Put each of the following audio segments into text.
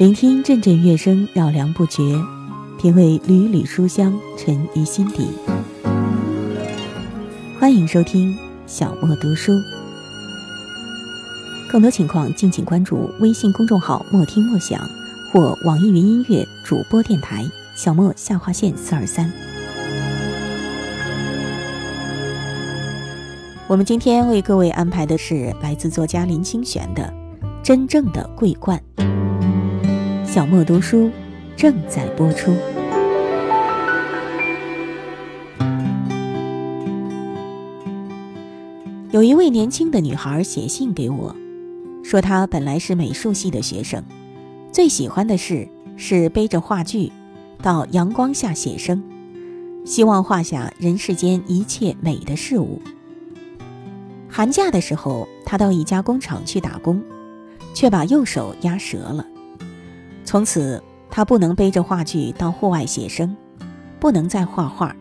聆听阵阵乐声，绕梁不绝；品味缕缕书香，沉于心底。欢迎收听小莫读书，更多情况敬请关注微信公众号“莫听莫想”或网易云音乐主播电台“小莫下划线四二三”。我们今天为各位安排的是来自作家林清玄的《真正的桂冠》。小莫读书正在播出。有一位年轻的女孩写信给我，说她本来是美术系的学生，最喜欢的事是背着画具到阳光下写生，希望画下人世间一切美的事物。寒假的时候，她到一家工厂去打工，却把右手压折了。从此，他不能背着画具到户外写生，不能再画画，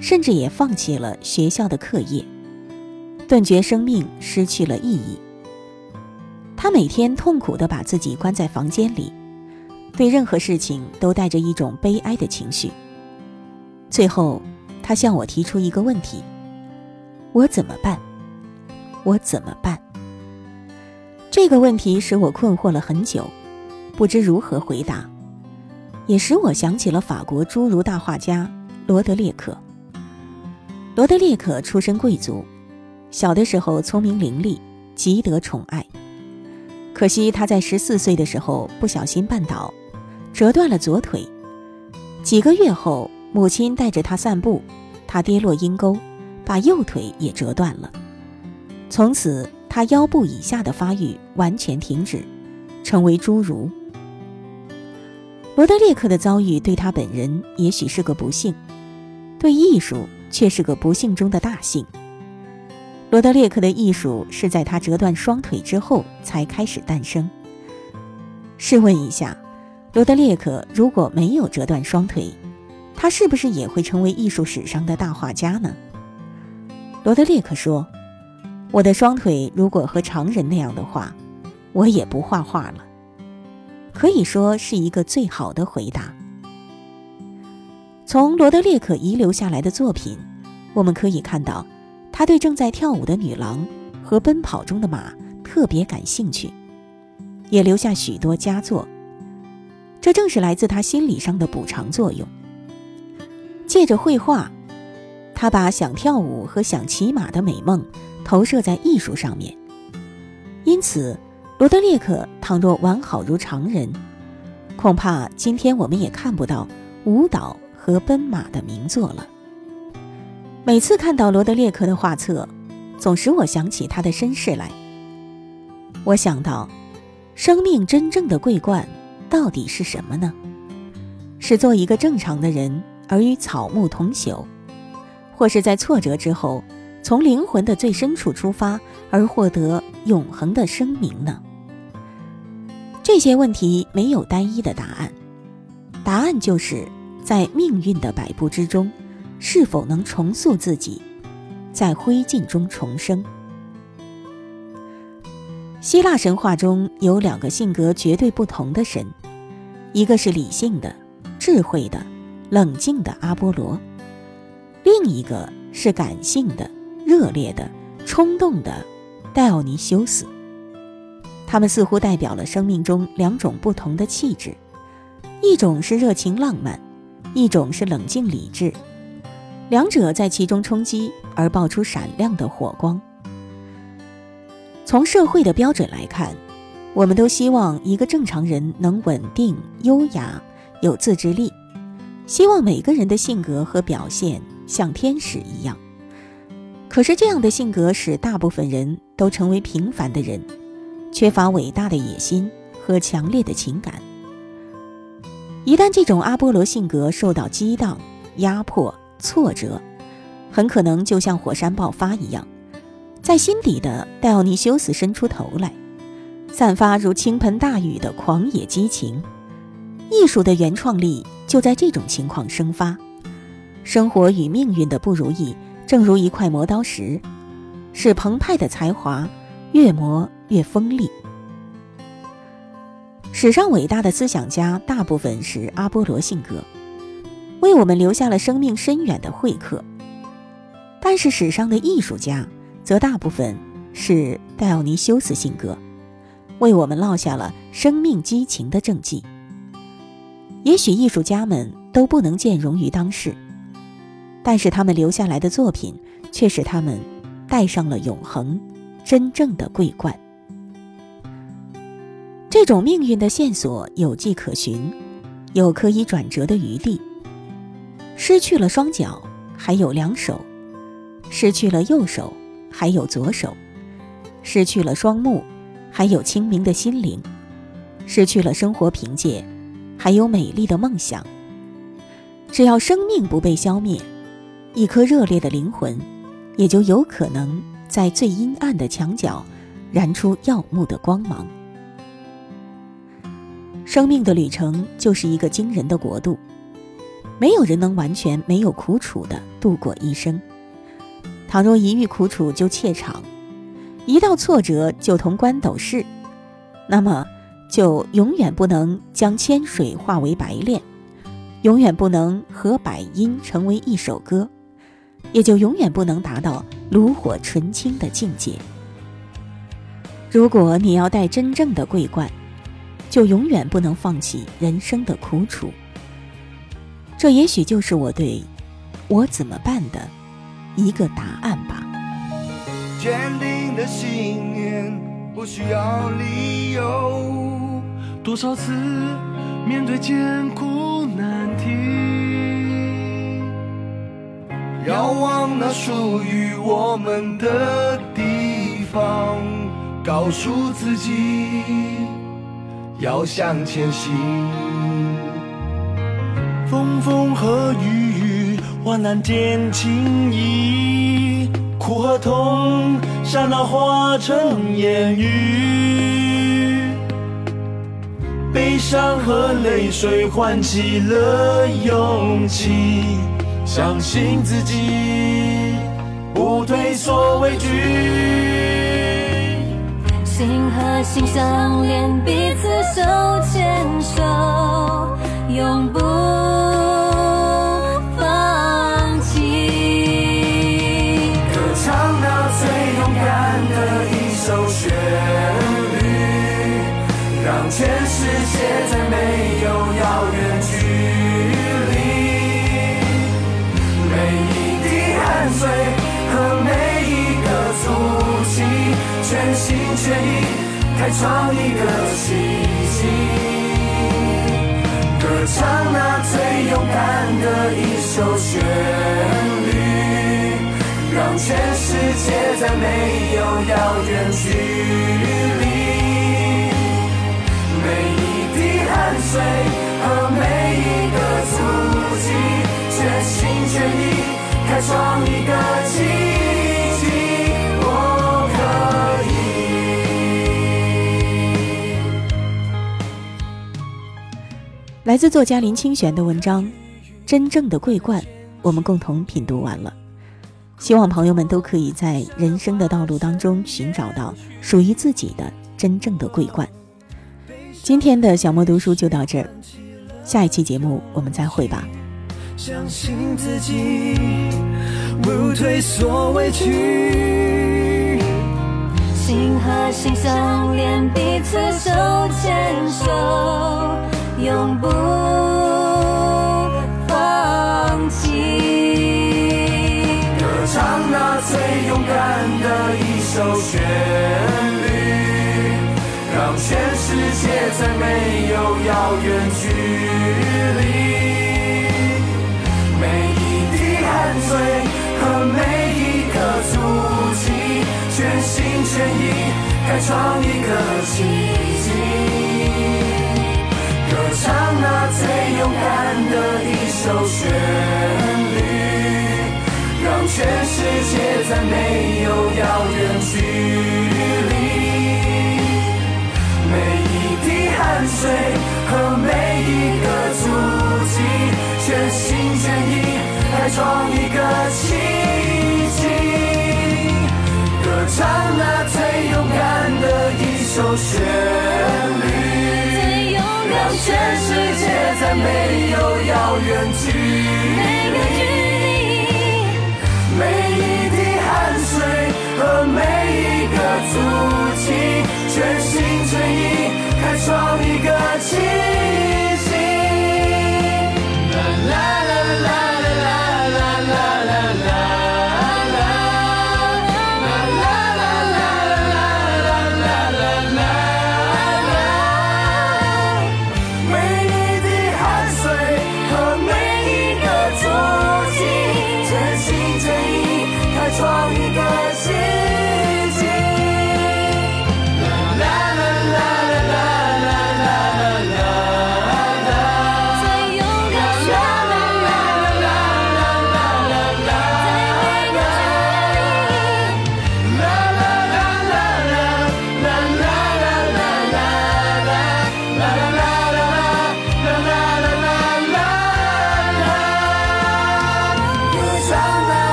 甚至也放弃了学校的课业，顿觉生命失去了意义。他每天痛苦地把自己关在房间里，对任何事情都带着一种悲哀的情绪。最后，他向我提出一个问题：我怎么办？我怎么办？这个问题使我困惑了很久。不知如何回答，也使我想起了法国侏儒大画家罗德列克。罗德列克出身贵族，小的时候聪明伶俐，极得宠爱。可惜他在十四岁的时候不小心绊倒，折断了左腿。几个月后，母亲带着他散步，他跌落阴沟，把右腿也折断了。从此，他腰部以下的发育完全停止，成为侏儒。罗德列克的遭遇对他本人也许是个不幸，对艺术却是个不幸中的大幸。罗德列克的艺术是在他折断双腿之后才开始诞生。试问一下，罗德列克如果没有折断双腿，他是不是也会成为艺术史上的大画家呢？罗德列克说：“我的双腿如果和常人那样的话，我也不画画了。”可以说是一个最好的回答。从罗德列克遗留下来的作品，我们可以看到，他对正在跳舞的女郎和奔跑中的马特别感兴趣，也留下许多佳作。这正是来自他心理上的补偿作用。借着绘画，他把想跳舞和想骑马的美梦投射在艺术上面，因此。罗德列克倘若完好如常人，恐怕今天我们也看不到舞蹈和奔马的名作了。每次看到罗德列克的画册，总使我想起他的身世来。我想到，生命真正的桂冠到底是什么呢？是做一个正常的人而与草木同朽，或是在挫折之后，从灵魂的最深处出发而获得永恒的生命呢？这些问题没有单一的答案，答案就是在命运的摆布之中，是否能重塑自己，在灰烬中重生。希腊神话中有两个性格绝对不同的神，一个是理性的、智慧的、冷静的阿波罗，另一个是感性的、热烈的、冲动的戴奥尼修斯。他们似乎代表了生命中两种不同的气质，一种是热情浪漫，一种是冷静理智，两者在其中冲击而爆出闪亮的火光。从社会的标准来看，我们都希望一个正常人能稳定、优雅、有自制力，希望每个人的性格和表现像天使一样。可是，这样的性格使大部分人都成为平凡的人。缺乏伟大的野心和强烈的情感。一旦这种阿波罗性格受到激荡、压迫、挫折，很可能就像火山爆发一样，在心底的戴奥尼修斯伸出头来，散发如倾盆大雨的狂野激情。艺术的原创力就在这种情况生发。生活与命运的不如意，正如一块磨刀石，使澎湃的才华越磨。越锋利。史上伟大的思想家大部分是阿波罗性格，为我们留下了生命深远的会客；但是史上的艺术家则大部分是戴奥尼修斯性格，为我们落下了生命激情的政绩。也许艺术家们都不能见容于当世，但是他们留下来的作品却使他们带上了永恒、真正的桂冠。这种命运的线索有迹可循，有可以转折的余地。失去了双脚，还有两手；失去了右手，还有左手；失去了双目，还有清明的心灵；失去了生活凭借，还有美丽的梦想。只要生命不被消灭，一颗热烈的灵魂，也就有可能在最阴暗的墙角燃出耀目的光芒。生命的旅程就是一个惊人的国度，没有人能完全没有苦楚的度过一生。倘若一遇苦楚就怯场，一到挫折就同关斗士，那么就永远不能将千水化为白练，永远不能和百音成为一首歌，也就永远不能达到炉火纯青的境界。如果你要戴真正的桂冠，就永远不能放弃人生的苦楚。这也许就是我对“我怎么办”的一个答案吧。坚定的信念不需要理由，多少次面对艰苦难题，遥望那属于我们的地方，告诉自己。要向前行，风风和雨雨，患难见情谊，苦和痛，刹那化成烟雨，悲伤和泪水唤起了勇气，相信自己，不退缩畏惧。心和心相连，彼此手牵手，永不开创一个奇迹，歌唱那最勇敢的一首旋律，让全世界在没有遥远距离，每一滴汗水和每一个足迹，全心全意开创一个奇。来自作家林清玄的文章《真正的桂冠》，我们共同品读完了。希望朋友们都可以在人生的道路当中寻找到属于自己的真正的桂冠。今天的小莫读书就到这儿，下一期节目我们再会吧。相信自己，不退缩委屈，心和心相连，彼此手牵手。永不放弃。歌唱那最勇敢的一首旋律，让全世界在没有遥远距离。每一滴汗水和每一个足迹，全心全意开创一个奇迹。唱那最勇敢的一首旋律，让全世界在没有遥远距离，每一滴汗水和每一个足迹，全心全意开创一个奇迹。歌唱那最勇敢的一首旋律。全世界再没有遥远距离，每一滴汗水和每一个足迹，全心全意开创一个奇迹。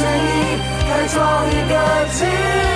是你开创一个奇